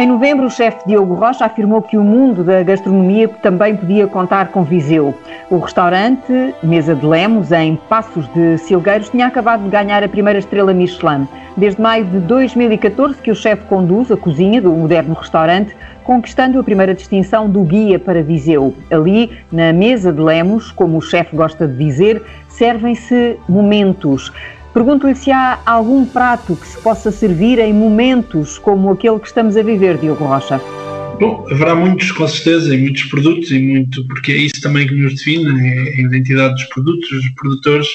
Em novembro, o chefe Diogo Rocha afirmou que o mundo da gastronomia também podia contar com Viseu. O restaurante Mesa de Lemos, em Passos de Silgueiros, tinha acabado de ganhar a primeira estrela Michelin. Desde maio de 2014 que o chefe conduz a cozinha do moderno restaurante, conquistando a primeira distinção do guia para Viseu. Ali, na Mesa de Lemos, como o chefe gosta de dizer, servem-se momentos. Pergunto-lhe se há algum prato que se possa servir em momentos como aquele que estamos a viver, Diogo Rocha. Bom, haverá muitos, com certeza, e muitos produtos, e muito, porque é isso também que nos define, é a identidade dos produtos, dos produtores.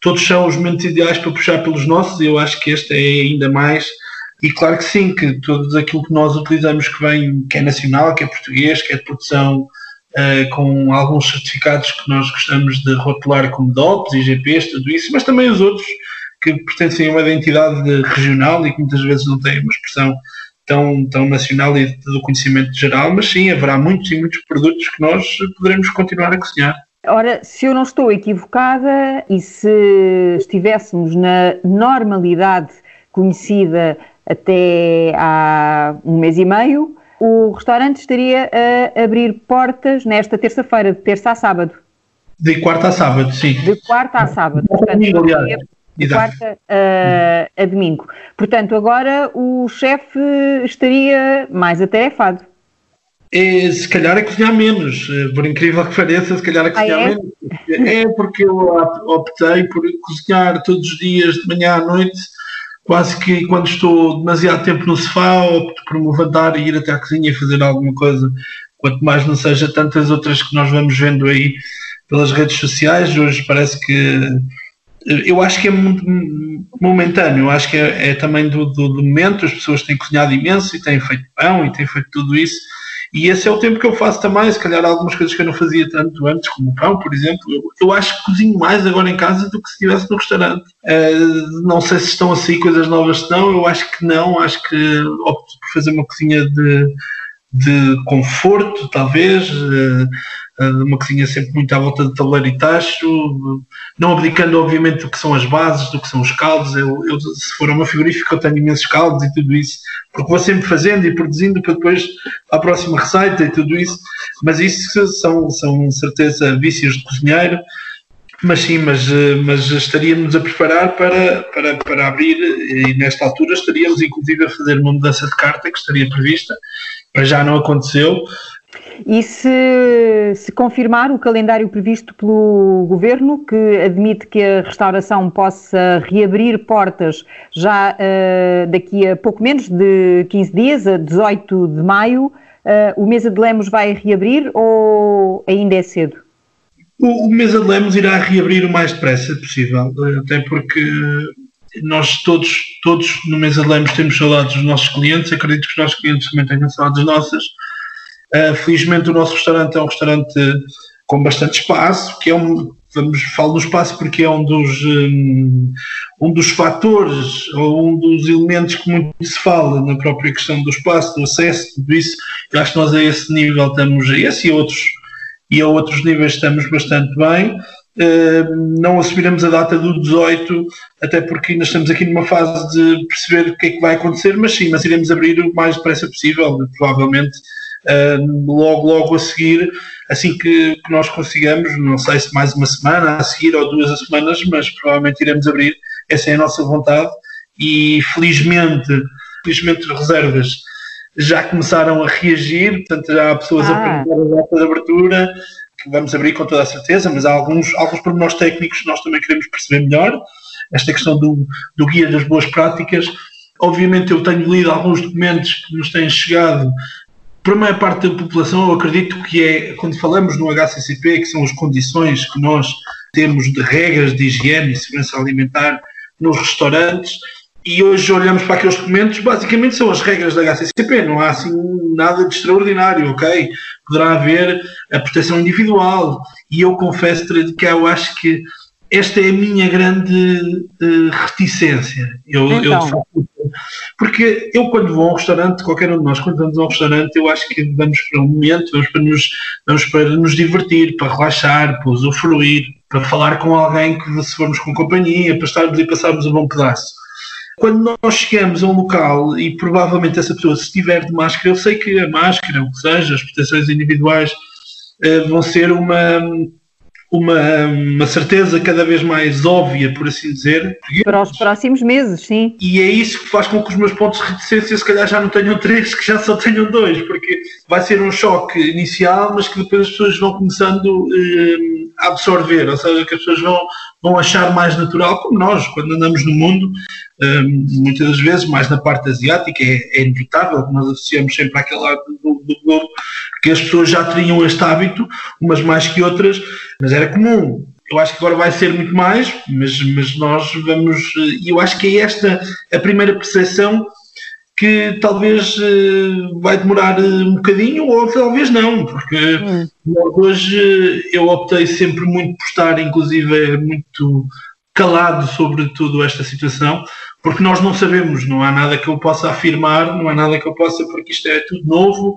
Todos são os momentos ideais para puxar pelos nossos, e eu acho que este é ainda mais. E claro que sim, que tudo aquilo que nós utilizamos que vem, que é nacional, que é português, que é de produção uh, com alguns certificados que nós gostamos de rotular como DOPs, IGPs, tudo isso, mas também os outros que pertencem a uma identidade regional e que muitas vezes não têm uma expressão tão, tão nacional e do conhecimento geral, mas sim, haverá muitos e muitos produtos que nós poderemos continuar a cozinhar. Ora, se eu não estou equivocada e se estivéssemos na normalidade conhecida até há um mês e meio, o restaurante estaria a abrir portas nesta terça-feira, de terça a sábado. De quarta a sábado, sim. De quarta a sábado. Portanto, de quarta a, a, domingo. Portanto, agora o chefe estaria mais atarefado. É, se calhar a cozinhar menos, por incrível que pareça, se calhar a cozinhar ah, é? menos. É porque eu optei por cozinhar todos os dias, de manhã à noite, quase que quando estou demasiado tempo no sofá, opto por me levantar e ir até à cozinha e fazer alguma coisa, quanto mais não seja tantas outras que nós vamos vendo aí pelas redes sociais. Hoje parece que eu acho que é momentâneo, eu acho que é, é também do, do, do, momento, as pessoas têm cozinhado imenso e têm feito pão e têm feito tudo isso, e esse é o tempo que eu faço também, se calhar algumas coisas que eu não fazia tanto antes, como pão, por exemplo, eu, eu acho que cozinho mais agora em casa do que se estivesse no restaurante. Uh, não sei se estão a sair coisas novas, não, eu acho que não, acho que opto por fazer uma cozinha de, de conforto, talvez, uh, uma cozinha sempre muito à volta de tabuleiro e tacho, não abdicando, obviamente, do que são as bases, do que são os caldos. Eu, eu, se for uma frigorífica, eu tenho imensos caldos e tudo isso, porque vou sempre fazendo e produzindo para depois a próxima receita e tudo isso. Mas isso são, são certeza, vícios de cozinheiro. Mas sim, mas, mas estaríamos a preparar para, para, para abrir e nesta altura estaríamos inclusive a fazer uma mudança de carta que estaria prevista, mas já não aconteceu e se, se confirmar o calendário previsto pelo Governo, que admite que a restauração possa reabrir portas já uh, daqui a pouco menos de 15 dias, a 18 de maio, uh, o Mesa de Lemos vai reabrir ou ainda é cedo? O, o Mesa de Lemos irá reabrir o mais depressa possível, até porque nós todos, todos no Mesa de Lemos temos saudades dos nossos clientes, acredito que os nossos clientes também tenham saudades nossas Uh, felizmente o nosso restaurante é um restaurante com bastante espaço, que é um, vamos, falo do espaço porque é um dos, um, um dos fatores ou um dos elementos que muito se fala na própria questão do espaço, do acesso, tudo isso. Eu acho que nós a esse nível estamos, a esse e a outros, e a outros níveis estamos bastante bem. Uh, não assumiremos a data do 18, até porque ainda estamos aqui numa fase de perceber o que é que vai acontecer, mas sim, mas iremos abrir o mais depressa possível, provavelmente uh, logo, logo a seguir, assim que, que, nós consigamos, não sei se mais uma semana a seguir ou duas semanas, mas provavelmente iremos abrir, essa é a nossa vontade e felizmente, felizmente as reservas já começaram a reagir, portanto já há pessoas ah. a perguntar a data de abertura, que vamos abrir com toda a certeza, mas há alguns, alguns pormenores técnicos que nós também queremos perceber melhor, esta questão do, do guia das boas práticas, Obviamente, eu tenho lido alguns documentos que nos têm chegado para a maior parte da população, eu acredito que é, quando falamos no HCCP, que são as condições que nós temos de regras de higiene e segurança alimentar nos restaurantes, e hoje olhamos para aqueles documentos, basicamente são as regras da HCCP, não há assim nada de extraordinário, ok? Poderá haver a proteção individual, e eu confesso que eu acho que esta é a minha grande uh, reticência. Eu, então. eu, porque eu, quando vou a um restaurante, qualquer um de nós, quando vamos a um restaurante, eu acho que vamos para um momento, vamos para nos, vamos para nos divertir, para relaxar, para usufruir, para falar com alguém que, se formos com companhia, para estarmos e passarmos um bom pedaço. quando nós chegamos a um local e provavelmente essa pessoa, se estiver de máscara, eu sei que a máscara, o que seja, as proteções individuais, uh, vão ser uma uma, uma certeza cada vez mais óbvia, por assim dizer. Para os próximos meses, sim. E é isso que faz com que os meus pontos de reticência se calhar já não tenham três, que já só tenham dois, porque vai ser um choque inicial, mas que depois as pessoas vão começando eh, a absorver, ou seja, que as pessoas vão, vão achar mais natural, como nós, quando andamos no mundo, eh, muitas das vezes, mais na parte asiática, é, é inevitável, nós associamos sempre àquele lado do, do globo, que as pessoas já teriam este hábito, umas mais que outras, mas era comum. Eu acho que agora vai ser muito mais, mas, mas nós vamos. E eu acho que é esta a primeira percepção que talvez uh, vai demorar eh, um bocadinho ou talvez não, porque hum. hoje eu optei sempre muito por estar, inclusive, muito calado sobre toda esta situação, porque nós não sabemos, não há nada que eu possa afirmar, não há nada que eu possa, porque isto é tudo novo,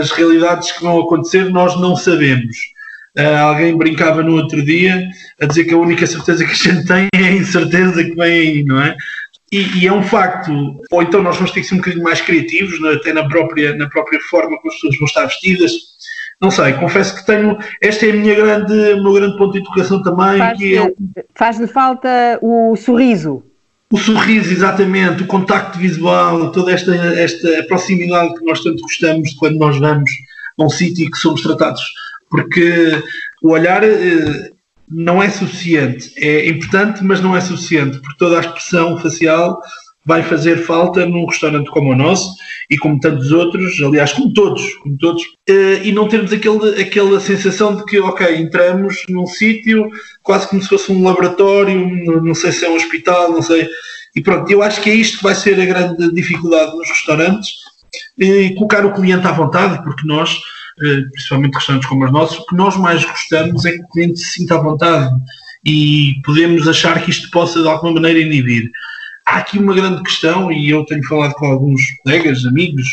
as realidades que vão acontecer nós não sabemos. Alguém brincava no outro dia a dizer que a única certeza que a gente tem é a incerteza que vem aí, não é? E, e, é um facto. Ou então nós vamos ter que ser um bocadinho mais criativos, né? até na própria, na própria forma como as pessoas vão estar vestidas. Não sei, confesso que tenho. Este é a minha grande, o meu grande ponto de educação também. Faz-lhe é, faz falta o sorriso. O sorriso, exatamente, o contacto visual, toda esta, esta proximidade que nós tanto gostamos quando nós vamos a um sítio e que somos tratados porque o olhar eh, não é suficiente. É importante, mas não é suficiente, porque toda a expressão facial vai fazer falta num restaurante como o nosso e como tantos outros, aliás, como todos, como todos, eh, e não termos aquele, aquela sensação de que, ok, entramos num sítio quase como se fosse um laboratório, não sei se é um hospital, não sei. E pronto, eu acho que é isto que vai ser a grande dificuldade nos restaurantes, e colocar o cliente à vontade, porque nós eh, principalmente restaurantes como os nossos, o que nós mais gostamos é que o cliente se sinta à vontade e podemos achar que isto possa de alguma maneira inibir. Há aqui uma grande questão, e eu tenho falado com alguns colegas, amigos,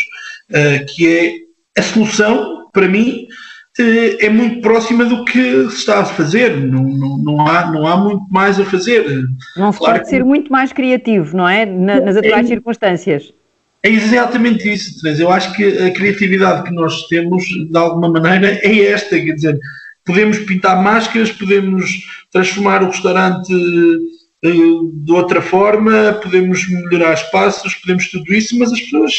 eh, que é a solução, para mim, eh, é muito próxima do que se está a fazer, não, não, não, há, não há muito mais a fazer. Não se claro pode que... ser muito mais criativo, não é? nas atuais é, circunstâncias. É exatamente isso, Teresa. Eu acho que a criatividade que nós temos, de alguma maneira, é esta. Quer dizer, podemos pintar máscaras, podemos transformar o restaurante eh, de outra forma, podemos melhorar espaços, podemos tudo isso, mas as pessoas,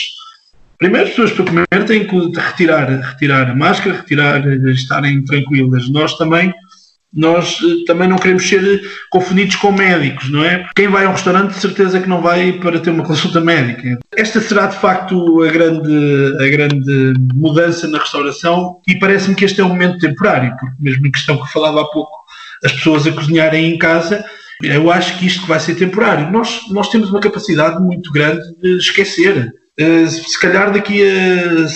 primeiro as pessoas para comer têm que retirar, retirar a máscara, retirar, estarem tranquilas. Nós também nós eh, também não queremos ser confundidos com médicos, não é? Quem vai a um restaurante, de certeza que não vai para ter uma consulta médica. Esta será de facto a grande, a grande mudança na restauração e parece-me que este é um momento temporário, porque mesmo em questão que falava há pouco, as pessoas a cozinharem em casa, eu acho que isto vai ser temporário. Nós, nós temos uma capacidade muito grande de esquecer. Uh, se calhar daqui a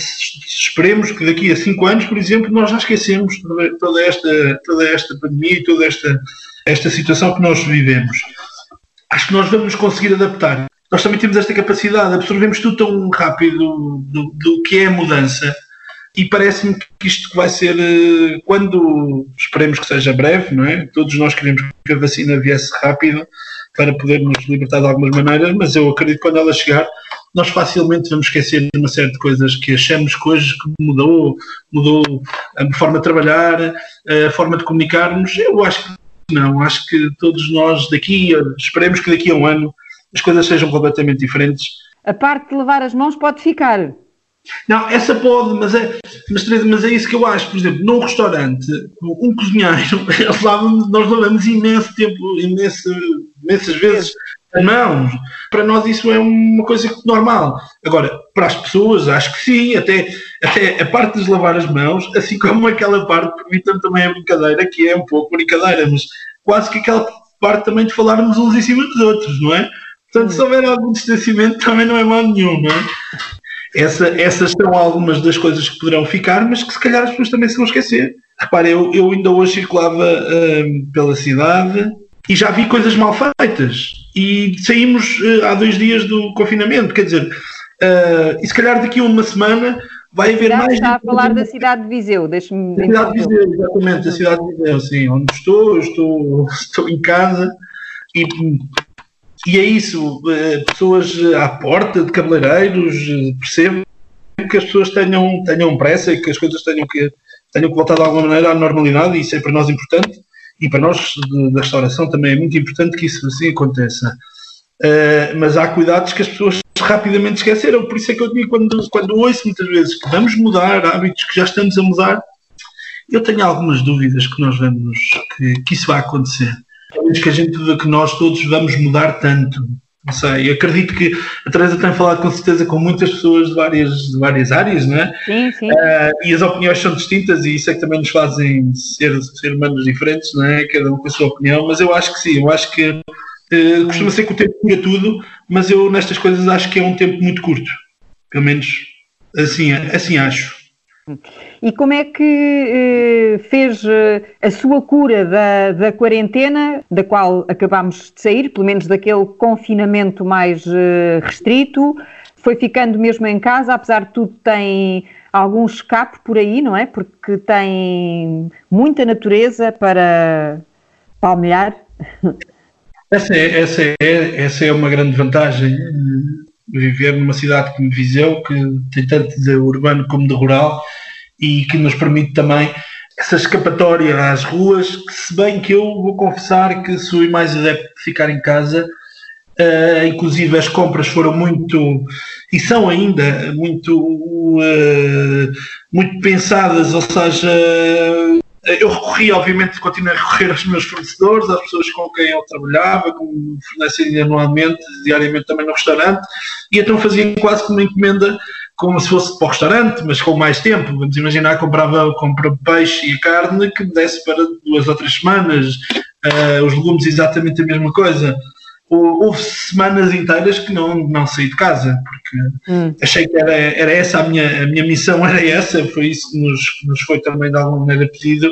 esperemos que daqui a cinco anos, por exemplo, nós já esquecemos toda, esta, toda esta pandemia e toda esta, esta situação que nós vivemos. Acho que nós vamos conseguir adaptar. Nós também temos esta capacidade, absorvemos tudo tão rápido do, do que é a mudança e parece-me que isto vai ser eh, quando esperemos que seja breve, não é? Todos nós queremos que a vacina viesse rápido para podermos libertar de algumas maneiras, mas eu acredito que quando ela chegar nós facilmente vamos esquecer de uma série de coisas que achamos coisas que mudou, mudou a forma de trabalhar, a forma de comunicarmos. Eu acho que não, acho que todos nós daqui, esperemos que daqui a um ano as coisas sejam completamente diferentes. A parte de lavar as mãos pode ficar. Não, essa pode, mas é, mas, mas é isso que eu acho. Por exemplo, num restaurante, um cozinheiro, nós lavamos imenso tempo, imenso, imensas vezes mãos. Para nós isso é uma coisa normal. Agora, para as pessoas, acho que sim, até, até a parte de lavar as mãos, assim como aquela parte, permitam também a brincadeira, que é um pouco brincadeira, mas quase que aquela parte também de falarmos uns em cima dos outros, não é? Portanto, se houver algum distanciamento, também não é mal nenhum, não é? Essa, essas são algumas das coisas que poderão ficar, mas que se calhar as pessoas também se vão esquecer. Repare, eu, eu ainda hoje circulava hum, pela cidade e já vi coisas mal feitas. E saímos uh, há dois dias do confinamento, quer dizer, uh, e se calhar daqui a uma semana vai haver mais. Está a falar da cidade de Viseu, deixe-me. Da cidade de Viseu, exatamente, da cidade de Viseu, sim, onde estou, estou, estou em casa e e é isso, uh, pessoas à porta de cabeleireiros, percebo que as pessoas tenham, tenham pressa e que as coisas tenham que, tenham que voltar de alguma maneira à normalidade, e isso é para nós importante, e para nós da restauração também é muito importante que isso assim aconteça. Uh, mas há cuidados que as pessoas rapidamente esqueceram, por isso é que eu digo quando, quando ouço muitas vezes que vamos mudar hábitos que já estamos a mudar, eu tenho algumas dúvidas que nós vamos, que, que isso vai acontecer. Que a gente que nós todos vamos mudar tanto. Não sei, eu acredito que a Teresa tem falado com certeza com muitas pessoas de várias, de várias áreas, não é? Sim, sim. Uh, e as opiniões são distintas e isso é que também nos fazem ser, ser humanos diferentes, não é? Cada um com a sua opinião, mas eu acho que sim, eu acho que uh, costuma ser que o tempo cura tudo, mas eu nestas coisas acho que é um tempo muito curto. Pelo menos assim, assim acho. E como é que eh, fez eh, a sua cura da, da quarentena, da qual acabámos de sair, pelo menos daquele confinamento mais eh, restrito? Foi ficando mesmo em casa, apesar de tudo, tem algum escape por aí, não é? Porque tem muita natureza para palmilhar. Essa é, essa é, essa é uma grande vantagem viver numa cidade como Viseu, que tem tanto de urbano como de rural, e que nos permite também essa escapatória às ruas, que se bem que eu vou confessar que sou mais adepto de ficar em casa, uh, inclusive as compras foram muito, e são ainda muito, uh, muito pensadas, ou seja, eu recorri, obviamente, continuei a recorrer aos meus fornecedores, às pessoas com quem eu trabalhava, que me fornecem anualmente, diariamente também no restaurante, e então fazia quase como uma encomenda como se fosse para o restaurante, mas com mais tempo. Vamos imaginar, comprava, comprava peixe e carne que me desse para duas ou três semanas, uh, os legumes exatamente a mesma coisa. Houve semanas inteiras que não, não saí de casa, porque hum. achei que era, era essa a minha, a minha missão, era essa, foi isso que nos, nos foi também de alguma maneira pedido,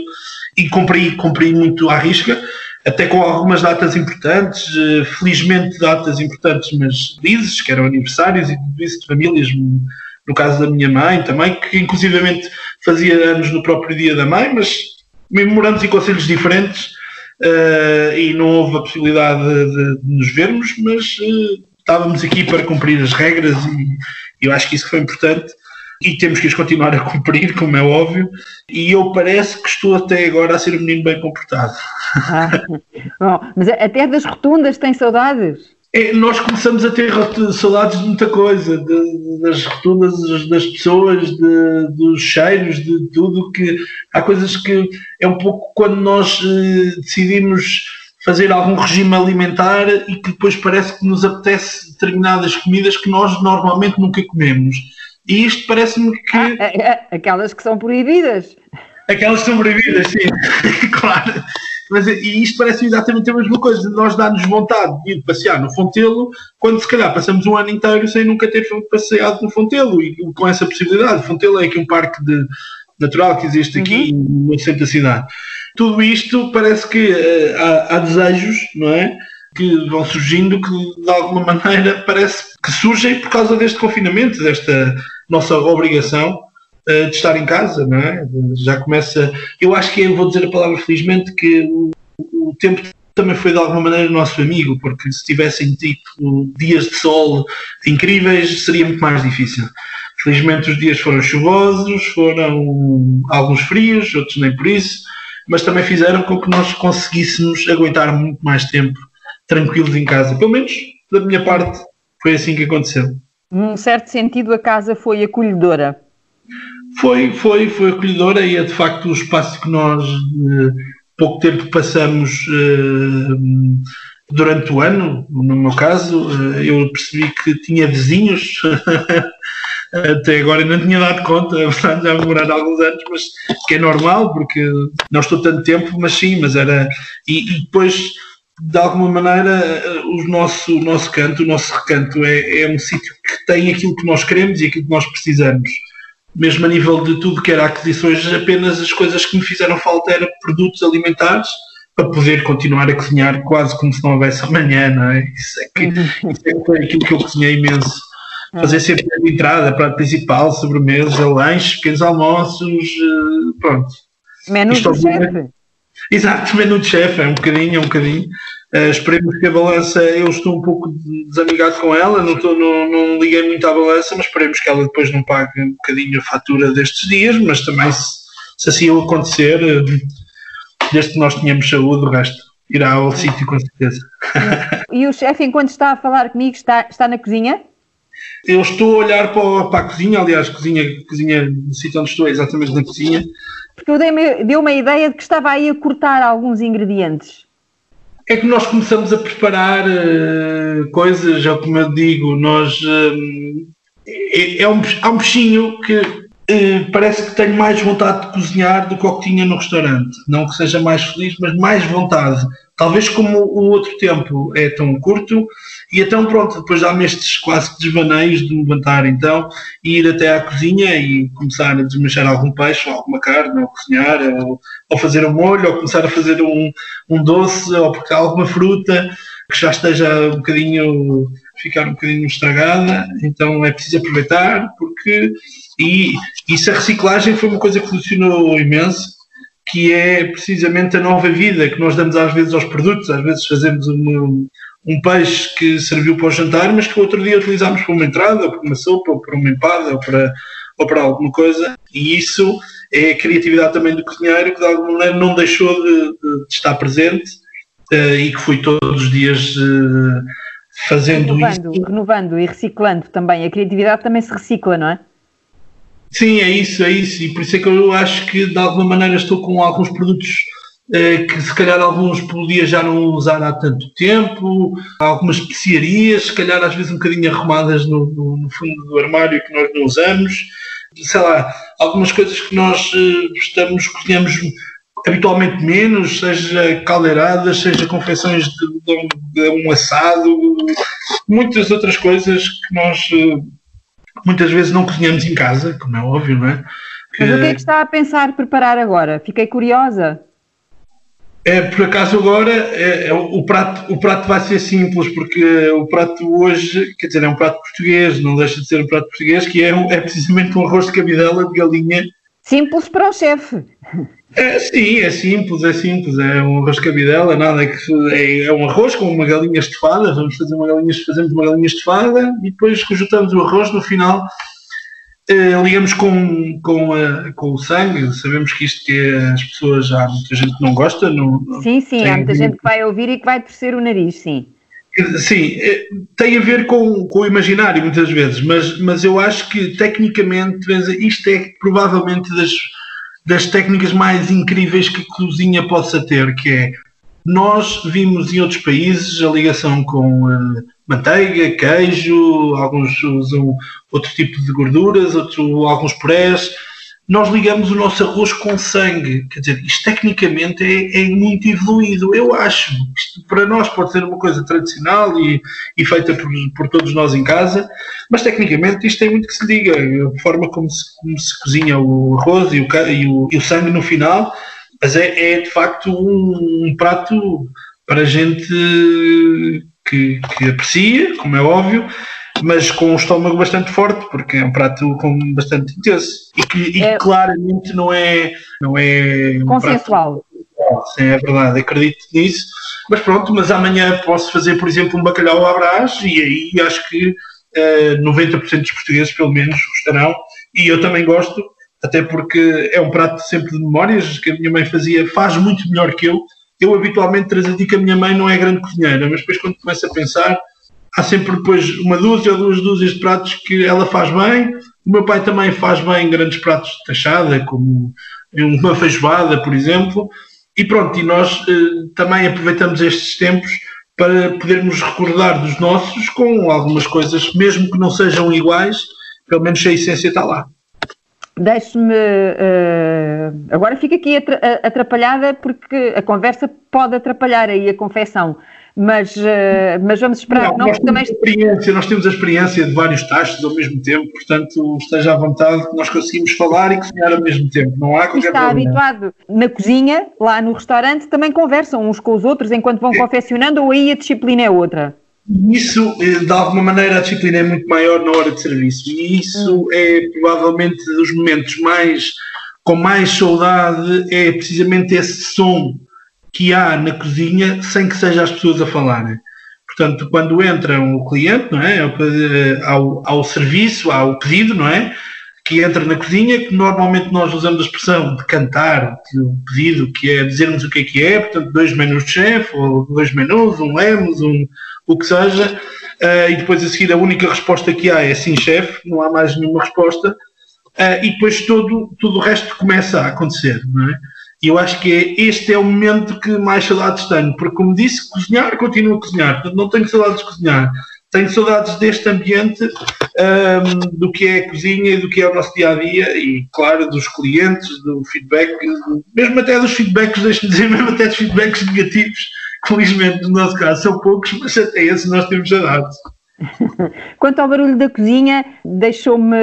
e cumpri, cumpri muito à risca, até com algumas datas importantes, eh, felizmente datas importantes, mas felizes, que eram aniversários e tudo isso de famílias no caso da minha mãe também, que inclusivamente fazia anos no próprio dia da mãe, mas memoramos em conselhos diferentes uh, e não houve a possibilidade de, de nos vermos, mas uh, estávamos aqui para cumprir as regras e eu acho que isso foi importante e temos que as continuar a cumprir, como é óbvio, e eu parece que estou até agora a ser um menino bem comportado. Ah, bom, mas até das rotundas tem saudades? É, nós começamos a ter saudades de muita coisa, de, das rotundas das pessoas, de, dos cheiros, de tudo que há coisas que é um pouco quando nós eh, decidimos fazer algum regime alimentar e que depois parece que nos apetece determinadas comidas que nós normalmente nunca comemos. E isto parece-me que. Ah, é, é, aquelas que são proibidas. Aquelas que são proibidas, sim, claro. Mas, e isto parece exatamente a mesma coisa. Nós dá-nos vontade de ir passear no Fontelo, quando se calhar passamos um ano inteiro sem nunca ter passeado no Fontelo. E com essa possibilidade, Fontelo é aqui um parque de, natural que existe aqui uhum. no centro da cidade. Tudo isto parece que uh, há, há, desejos, não é? Que vão surgindo que de alguma maneira parece que surgem por causa deste confinamento, desta nossa obrigação de estar em casa, não é? Já começa. Eu acho que vou dizer a palavra felizmente que o, o tempo também foi de alguma maneira nosso amigo, porque se tivessem tido dias de sol incríveis seria muito mais difícil. Felizmente os dias foram chuvosos, foram alguns frios, outros nem por isso, mas também fizeram com que nós conseguíssemos aguentar muito mais tempo tranquilos em casa. Pelo menos da minha parte foi assim que aconteceu. Num certo sentido, a casa foi acolhedora. Foi, foi, foi acolhedora e é de facto o espaço que nós eh, pouco tempo passamos eh, durante o ano, no meu caso, eh, eu percebi que tinha vizinhos, até agora não tinha dado conta, já demoraram alguns anos, mas que é normal, porque não estou tanto tempo, mas sim, mas era. E, e depois, de alguma maneira, o nosso, o nosso canto, o nosso recanto é, é um sítio que tem aquilo que nós queremos e aquilo que nós precisamos mesmo a nível de tudo que era aquisições, apenas as coisas que me fizeram falta eram produtos alimentares para poder continuar a cozinhar quase como se não houvesse amanhã, não é? Isso é, que, uhum. isso é foi aquilo que eu cozinhei imenso. Fazer sempre a entrada, prato principal, sobremesa, lanches, pequenos almoços, eh, pronto. Menos do chefe. Exato, menu de chefe, é um bocadinho, é um bocadinho. Uh, esperemos que a balança, eu estou um pouco desamigado com ela, não, estou, não, não liguei muito à balança, mas esperemos que ela depois não pague um bocadinho a fatura destes dias, mas também se, se assim acontecer, uh, desde que nós tenhamos saúde, o resto irá ao sítio com certeza. E o chefe, enquanto está a falar comigo, está, está na cozinha? Eu estou a olhar para, para a cozinha, aliás, cozinha, cozinha, no sítio onde estou é exatamente na cozinha. Porque eu dei-me deu uma ideia de que estava aí a cortar alguns ingredientes. É que nós começamos a preparar uh, coisas, é como eu digo, nós. Uh, é, é, um, há um bichinho que parece que tenho mais vontade de cozinhar do que o que tinha no restaurante. Não que seja mais feliz, mas mais vontade. Talvez como o outro tempo é tão curto, e então pronto, depois dá-me estes quase desvaneios de me levantar então e ir até à cozinha e começar a desmanchar algum peixe ou alguma carne, ou cozinhar, ou, ou fazer um molho, ou começar a fazer um, um doce, ou porque alguma fruta que já esteja um bocadinho, ficar um bocadinho estragada, então é preciso aproveitar, porque e isso a reciclagem foi uma coisa que funcionou imenso que é precisamente a nova vida que nós damos às vezes aos produtos. Às vezes fazemos um, um peixe que serviu para o jantar, mas que outro dia utilizámos para uma entrada, ou para uma sopa, ou para uma empada, ou para, ou para alguma coisa. E isso é a criatividade também do cozinheiro, que de alguma maneira não deixou de, de, de estar presente uh, e que foi todos os dias uh, fazendo renovando, isso. Renovando e reciclando também. A criatividade também se recicla, não é? Sim, é isso, é isso. E por isso é que eu acho que de alguma maneira estou com alguns produtos eh, que se calhar alguns podia já não usar há tanto tempo, algumas especiarias, se calhar às vezes um bocadinho arrumadas no, no, no fundo do armário que nós não usamos. Sei lá, algumas coisas que nós eh, estamos, cozinhamos habitualmente menos, seja caldeiradas, seja confecções de, de, de um assado, muitas outras coisas que nós eh, muitas vezes não cozinhamos em casa, como é óbvio, não é? Que... Mas o que é que está a pensar preparar agora? Fiquei curiosa. É, por acaso agora é, é, o, prato, o prato vai ser simples, porque o prato hoje, quer dizer, é um prato português, não deixa de ser um prato português, que é, é precisamente um arroz de cabidela de galinha. Simples para o chefe. É, sim, é simples, é simples, é um arroz de cabidela, nada que é, é, um arroz com uma galinha estufada, vamos fazer uma galinha, fazemos uma galinha estufada e depois rejuntamos o arroz no final eh, ligamos com, com, a, com o sangue, sabemos que isto que as pessoas, há muita gente que não gosta. Não, sim, sim, há muita gente que vai ouvir e que vai torcer o nariz, sim. Sim, eh, tem a ver com, com o imaginário muitas vezes, mas, mas eu acho que tecnicamente isto é provavelmente das, das técnicas mais incríveis que a cozinha possa ter, que é nós vimos em outros países a ligação com uh, manteiga, queijo, alguns usam outro tipo de gorduras, outro, alguns purés. Nós ligamos o nosso arroz com sangue. Quer dizer, isto tecnicamente é, é muito evoluído. Eu acho. Isto para nós pode ser uma coisa tradicional e, e feita por, por, todos nós em casa, mas tecnicamente isto tem muito que se liga. A forma como se, como se cozinha o arroz e o, e o, e o sangue no final mas é, é de facto um, um, prato para gente que, que aprecia, como é óbvio, mas com um estômago bastante forte, porque é um prato com bastante intenso e que e é, claramente não é, não é um consensual. Prato, sim, é verdade, acredito nisso. Mas pronto, mas amanhã posso fazer, por exemplo, um bacalhau à brás e aí acho que uh, eh, 90% dos portugueses, pelo menos, gostarão. E eu também gosto, até porque é um prato sempre de memórias que a minha mãe fazia, faz muito melhor que eu. Eu habitualmente transmiti que a minha mãe não é grande cozinheira, mas depois quando começo a pensar, há sempre depois uma dúzia duas dúzias de pratos que ela faz bem. O meu pai também faz bem grandes pratos de tachada, como uma feijoada, por exemplo. E pronto, e nós eh, também aproveitamos estes tempos para podermos recordar dos nossos com algumas coisas, mesmo que não sejam iguais, pelo menos a essência está lá. Deixe-me. Uh, agora fico aqui atrapalhada porque a conversa pode atrapalhar aí a confecção. Mas, uh, mas vamos esperar não. Nós temos, experiência, nós temos a experiência de vários tachos ao mesmo tempo, portanto esteja à vontade que nós conseguimos falar e cozinhar ao mesmo tempo. Não há qualquer está problema. habituado na cozinha, lá no restaurante, também conversam uns com os outros enquanto vão é. confeccionando ou aí a disciplina é outra? Isso, eh, de alguma maneira, a disciplina é muito maior na hora de serviço e isso é provavelmente dos momentos mais com mais saudade é precisamente esse som que há na cozinha sem que seja as pessoas a falarem. Portanto, quando entra o cliente, não é? Ao, ao serviço, ao pedido, não é? Que entra na cozinha, que normalmente nós usamos a expressão de cantar o pedido, que é dizermos o que é que é, portanto, dois menus de chefe, ou dois menus, um lemos, um, o que seja, uh, e depois a seguir a única resposta que há é sim, chefe, não há mais nenhuma resposta, uh, e depois todo, todo o resto começa a acontecer, não é? E eu acho que é, este é o momento que mais saudades tenho, porque, como disse, cozinhar, continuo a cozinhar, não tenho saudades de cozinhar. Tenho saudades deste ambiente, um, do que é a cozinha e do que é o nosso dia a dia, e, claro, dos clientes, do feedback, mesmo até dos feedbacks, deixe-me dizer, mesmo até dos feedbacks negativos, felizmente, no nosso caso, são poucos, mas até esses nós temos saudades. Quanto ao barulho da cozinha, deixou-me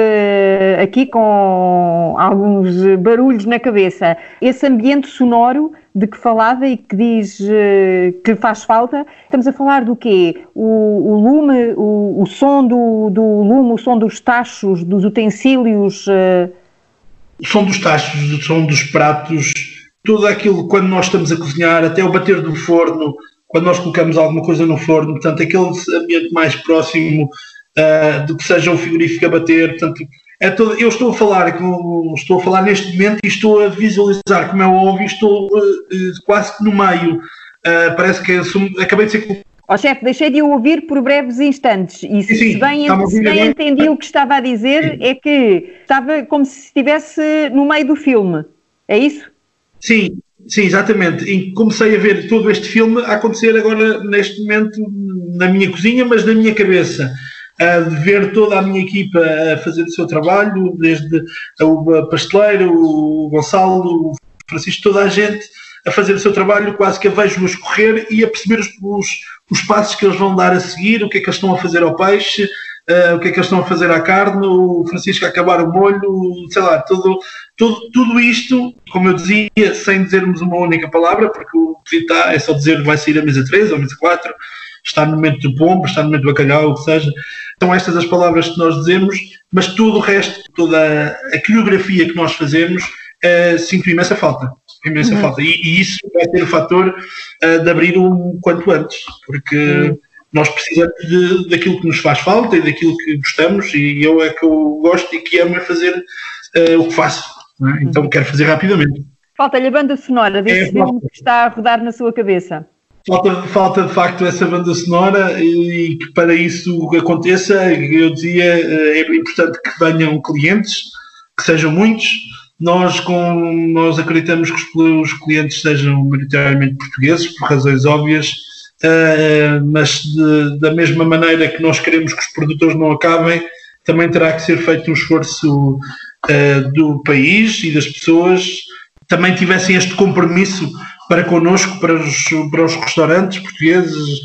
aqui com alguns barulhos na cabeça. Esse ambiente sonoro de que falava e que diz eh, que faz falta, estamos a falar do quê? O, o lume, o, o, som do, do lume, o som dos tachos, dos utensílios? Uh... O som dos tachos, o som dos pratos, tudo aquilo quando nós estamos a cozinhar, até o bater do forno, quando nós colocamos alguma coisa no forno, portanto, aquele ambiente mais próximo uh, do que seja o frigorífico a bater, portanto, é todo, eu estou a falar, estou a falar neste momento e estou a visualizar, como é óbvio, estou uh, quase que no meio. Uh, parece que sou, acabei de ser. Ó oh, chefe, deixei de o ouvir por breves instantes e se, sim, bem, se bem entendi o que estava a dizer sim. é que estava como se estivesse no meio do filme. É isso? Sim, Sim, exatamente. E comecei a ver todo este filme a acontecer agora, neste momento, na minha cozinha, mas na minha cabeça. A ver toda a minha equipa a fazer o seu trabalho, desde o pasteleiro, o Gonçalo, o Francisco, toda a gente a fazer o seu trabalho, quase que a vejo-los correr e a perceber os, os, os passos que eles vão dar a seguir, o que é que eles estão a fazer ao peixe, uh, o que é que eles estão a fazer à carne, o Francisco a acabar o molho, sei lá, tudo, tudo, tudo isto, como eu dizia, sem dizermos uma única palavra, porque o que está é só dizer vai sair a mesa 3 ou a mesa 4, está no momento do pombo, está no momento do bacalhau, o que seja. São estas as palavras que nós dizemos, mas tudo o resto, toda a coreografia que nós fazemos, uh, sinto imensa falta. Imensa uhum. falta. E, e, isso vai ser o fator uh, de abrir o quanto antes, porque. Uhum nós precisamos de, daquilo que nos faz falta e daquilo que gostamos e eu é que eu gosto e que amo é fazer uh, o que faço. É? Então quero fazer rapidamente. Falta-lhe a banda sonora desse é, filme que está a rodar na sua cabeça. Falta, falta de facto essa banda sonora e, que para isso aconteça, eu dizia, eh, é importante que venham clientes, que sejam muitos. Nós, com, nós acreditamos que os clientes sejam maioritariamente portugueses, por razões óbvias, uh, mas de, da mesma maneira que nós queremos que os produtores não acabem, também terá que ser feito um esforço uh, do país e das pessoas também tivessem este compromisso para connosco, para os, para os restaurantes portugueses.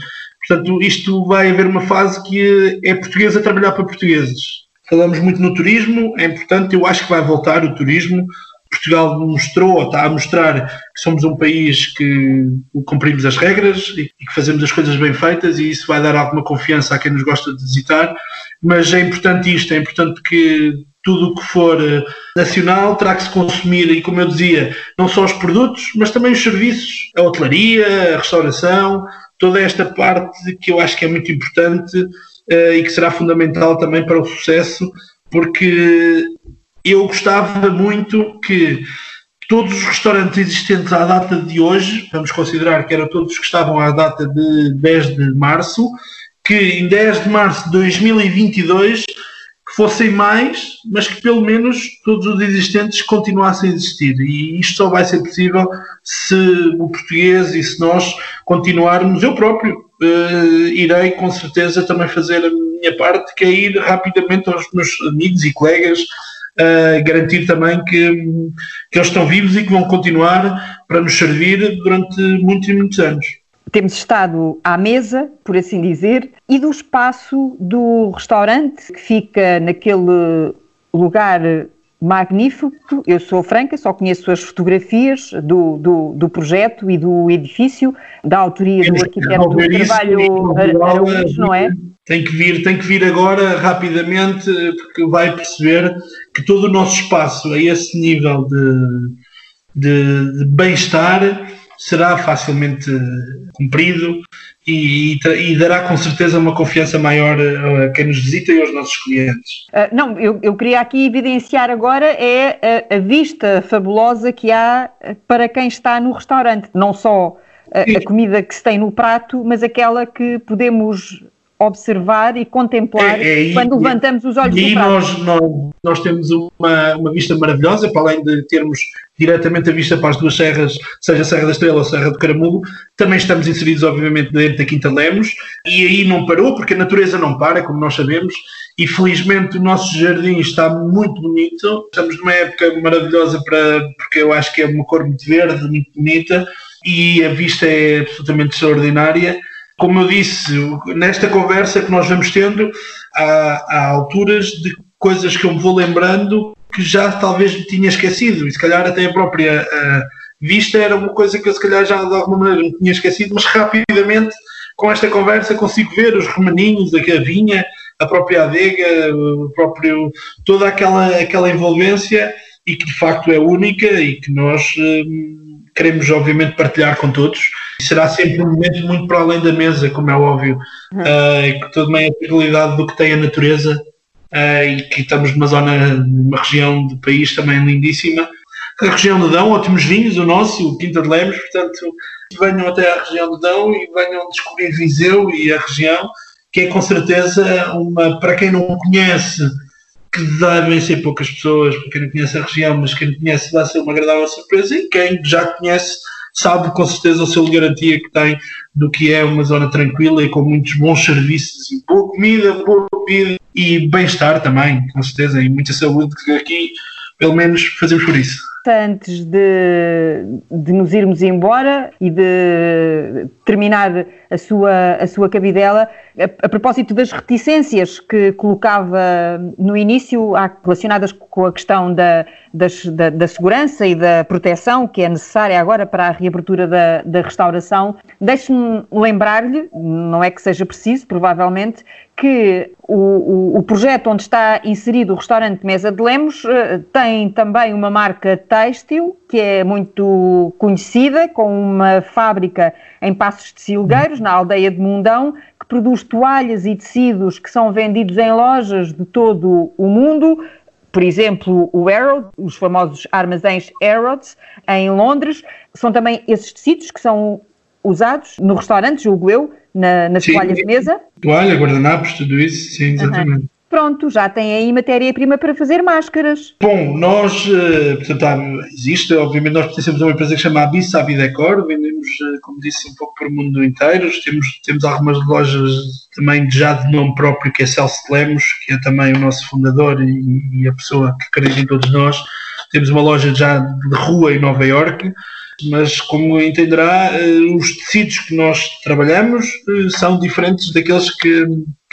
Portanto, isto vai haver uma fase que é portuguesa a trabalhar para portugueses. Falamos muito no turismo, é importante, eu acho que vai voltar o turismo, Portugal mostrou, ou está a mostrar que somos um país que cumprimos as regras e que fazemos as coisas bem feitas e isso vai dar alguma confiança a quem nos gosta de visitar. Mas é importante isto, é importante que tudo o que for eh, nacional terá que se consumir e, como eu dizia, não só os produtos, mas também os serviços, a hotelaria, a restauração, toda esta parte que eu acho que é muito importante uh, e que será fundamental também para o sucesso, porque eu gostava muito que todos os restaurantes existentes à data de hoje, vamos considerar que eram todos que estavam à data de 10 de março, que em 10 de março de 2022 que fossem mais, mas que pelo menos todos os existentes continuassem a existir. E isto só vai ser possível se o português e se nós continuarmos. Eu próprio uh, irei com certeza também fazer a minha parte, que é ir rapidamente aos meus amigos e colegas uh, garantir também que, que eles estão vivos e que vão continuar para nos servir durante muitos e muitos anos. Temos estado à mesa, por assim dizer, e do espaço do restaurante que fica naquele lugar magnífico. Eu sou franca, só conheço as fotografias do, do, do projeto e do edifício, da autoria do arquiteto do Carvalho Araújo, não é? Tem que vir, tem que vir agora rapidamente, porque vai perceber que todo o nosso espaço a esse nível de, de, de bem-estar será facilmente cumprido e, e, dará com certeza uma confiança maior a quem nos visita e aos nossos clientes. Uh, não, eu, eu, queria aqui evidenciar agora é a, a, vista fabulosa que há para quem está no restaurante, não só a, a comida que se tem no prato, mas aquela que podemos observar e contemplar é, é, quando levantamos os olhos e nós, nós, nós, temos uma, uma vista maravilhosa, para além de termos diretamente a vista para as duas serras, seja a Serra da Estrela ou a Serra do Caramulo, também estamos inseridos, obviamente, dentro da Quinta Lemos, e aí não parou, porque a natureza não para, como nós sabemos, e felizmente o nosso jardim está muito bonito. Estamos numa época maravilhosa para, porque eu acho que é uma cor muito verde, muito bonita, e a vista é absolutamente extraordinária como eu disse, nesta conversa que nós vamos tendo, há, há alturas de coisas que eu me vou lembrando que já talvez me tinha esquecido, e se calhar até a própria uh, vista era uma coisa que eu se calhar já de alguma maneira me tinha esquecido, mas rapidamente com esta conversa consigo ver os remaninhos, a vinha, a própria adega, o próprio, toda aquela, aquela envolvência e que de facto é única e que nós uh, queremos obviamente partilhar com todos será sempre um momento muito para além da mesa, como é óbvio, uhum. uh, que também a realidade do que tem a natureza uh, e que estamos numa zona, numa região do país também lindíssima. A região do Dão, ótimos vinhos, o nosso, o Quinta de Lemos, portanto, venham até à região do Dão e venham descobrir Viseu e a região, que é com certeza uma, para quem não conhece, que devem ser poucas pessoas, para quem não conhece a região, mas quem não conhece vai ser uma agradável surpresa e quem já conhece sabe com certeza o de garantia que tem do que é uma zona tranquila e com muitos bons serviços e boa comida, boa bebida e bem-estar também, com certeza, e muita saúde que aqui pelo menos fazemos por isso. Antes de, de nos irmos embora e de terminar a sua, a sua cabidela, a, a, propósito das reticências que colocava no início, relacionadas com a questão da, das, da, da, segurança e da proteção que é necessária agora para a reabertura da, da restauração, deixe-me lembrar-lhe, não é que seja preciso, provavelmente, que o, o, o, projeto onde está inserido o restaurante Mesa de Lemos eh, tem também uma marca têxtil que é muito conhecida, com uma fábrica em Passos de Silgueiros, na aldeia de Mundão, que produz toalhas e tecidos que são vendidos em lojas de todo o mundo. Por exemplo, o Arrow, os famosos armazéns Arrows, em Londres, são também esses tecidos que são usados no restaurante, julgo eu, na, nas sim, toalhas de mesa. Toalha, guardanapos, tudo isso, sim, exatamente. Uhum. Pronto, já tem aí matéria-prima para fazer máscaras. Bom, nós, eh, portanto, existe, obviamente, nós pertencemos a uma empresa que se chama Abissa Abidecor, vendemos, eh, como disse, um pouco para o mundo inteiro, temos, temos algumas lojas também já de nome próprio, que é Celso Lemos, que é também o nosso fundador e, e a pessoa que acredita em todos nós. Temos uma loja já de rua em Nova Iorque, mas como entenderá, eh, os tecidos que nós trabalhamos são diferentes daqueles que,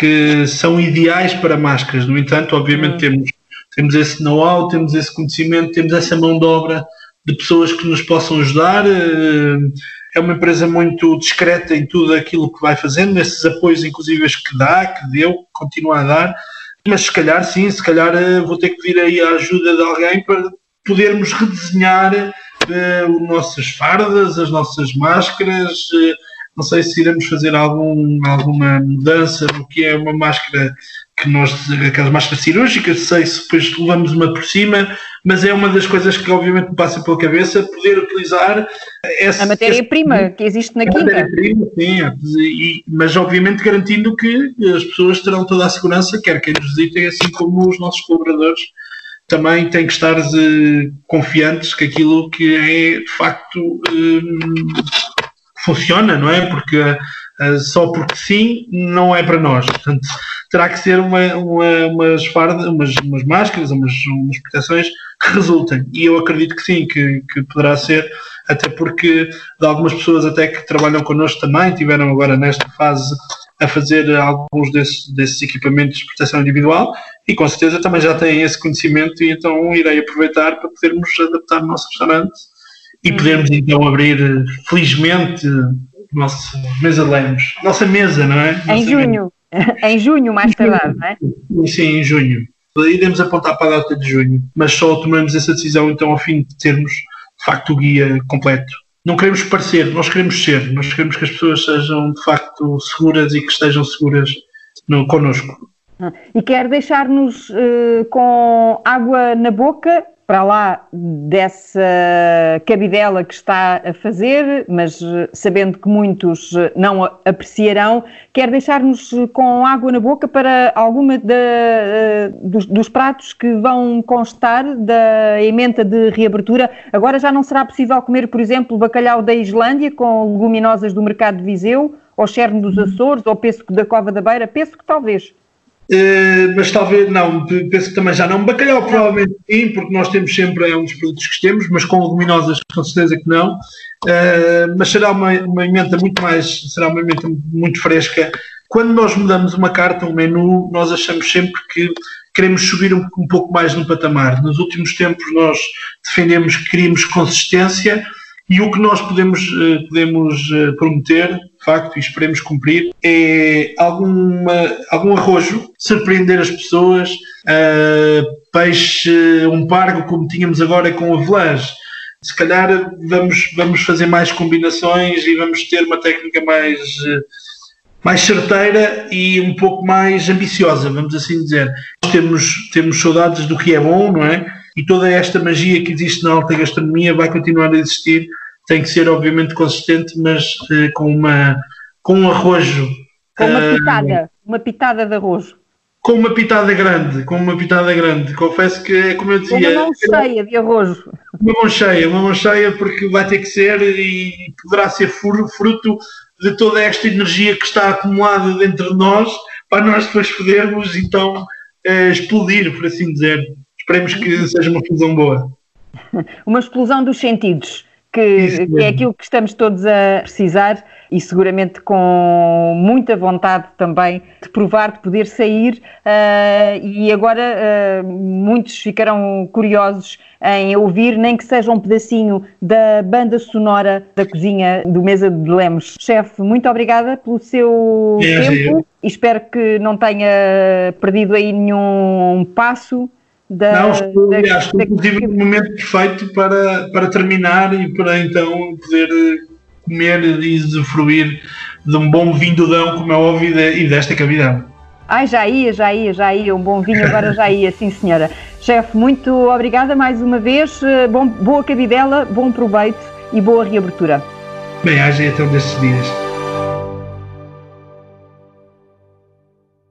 que são ideais para máscaras. No entanto, obviamente, hum. temos, temos esse know-how, temos esse conhecimento, temos essa mão de obra de pessoas que nos possam ajudar. Eh, é uma empresa muito discreta em tudo aquilo que vai fazendo, nesses apoios, inclusive, que dá, que deu, continua a dar. Mas se calhar, sim, se calhar vou ter que pedir aí a ajuda de alguém para podermos redesenhar uh, nossas fardas, as nossas máscaras. Uh, não sei se iremos fazer algum, alguma mudança no que é uma máscara que nós, aquelas máscaras cirúrgicas, sei se depois levamos uma por cima, mas é uma das coisas que obviamente me passa pela cabeça, poder utilizar essa, a matéria-prima que existe na quinta. Matéria-prima, sim, e, mas obviamente garantindo que as pessoas terão toda a segurança, quer quem nos visitem, assim como os nossos colaboradores também têm que estar uh, confiantes que aquilo que é de facto uh, funciona, não é? Porque uh, só porque sim não é para nós. Portanto, terá que ser uma, uma, umas, fardas, umas, umas máscaras, umas, umas proteções que resultem. E eu acredito que sim, que, que poderá ser, até porque de algumas pessoas até que trabalham connosco também tiveram agora nesta fase a fazer alguns desses, desses equipamentos de proteção individual e com certeza também já têm esse conhecimento e então irei aproveitar para podermos adaptar o nosso restaurante e hum. podermos então abrir felizmente nossa mesa de lemos, nossa mesa, não é? Nossa em junho, em junho mais tardar, não é? Sim, em junho. Iremos apontar para a data de junho, mas só tomamos essa decisão então ao fim de termos de facto o guia completo não queremos parecer, nós queremos ser, nós queremos que as pessoas sejam de facto seguras e que estejam seguras no, connosco. E quer deixar-nos uh, com água na boca para lá dessa cabidela que está a fazer, mas eh, sabendo que muitos eh, não apreciarão, quer deixar-nos com água na boca para alguma dos, dos, pratos que vão constar da emenda de reabertura. Agora já não será possível comer, por exemplo, bacalhau da Islândia com leguminosas do mercado de Viseu, ou cherne dos Açores, ou pêssego da Cova da Beira, que talvez. Uh, mas talvez não, penso que também já não. Bacalhau provavelmente sim, porque nós temos sempre é dos produtos que temos, mas com leguminosas com certeza que não. Uh, mas será uma, uma emenda muito mais, será uma emenda muito fresca. Quando nós mudamos uma carta, um menu, nós achamos sempre que queremos subir um, um pouco mais no patamar. Nos últimos tempos nós defendemos que queríamos consistência e o que nós podemos, uh, podemos prometer de facto, e esperemos cumprir, é alguma, algum arrojo, surpreender as pessoas, uh, peixe, um pargo como tínhamos agora com avelãs. Se calhar vamos, vamos fazer mais combinações e vamos ter uma técnica mais, mais certeira e um pouco mais ambiciosa, vamos assim dizer. Nós temos, temos saudades do que é bom, não é? E toda esta magia que existe na alta gastronomia vai continuar a existir tem que ser obviamente consistente, mas uh, com uma com um arrojo. Com uma uh, pitada, uma pitada de arrojo. Com uma pitada grande, com uma pitada grande. Confesso que é como eu dizia. Uma mão cheia de arrojo. Uma mão cheia, uma mão cheia, porque vai ter que ser e poderá ser fruto de toda esta energia que está acumulada dentro de nós, para nós depois podermos então explodir, por assim dizer. Esperemos que seja uma fusão boa. Uma explosão dos sentidos que, que, é aquilo que estamos todos a precisar e seguramente com muita vontade também de provar, de poder sair uh, e agora uh, muitos ficarão curiosos em ouvir, nem que seja um pedacinho da banda sonora da cozinha do Mesa de Lemos. Chefe, muito obrigada pelo seu é, tempo é. e espero que não tenha perdido aí nenhum passo da, não, estou, da, aliás, estou inclusive no momento perfeito para, para terminar e para então poder eh, comer e usufruir de um bom vinho do Dão, como é óbvio, e desta cavidade. Ai, já ia, já ia, já ia, um bom vinho agora já ia, sim senhora. Chefe, muito obrigada mais uma vez, eh, bom, boa cabidela, bom proveito e boa reabertura. Bem, haja então destes dias.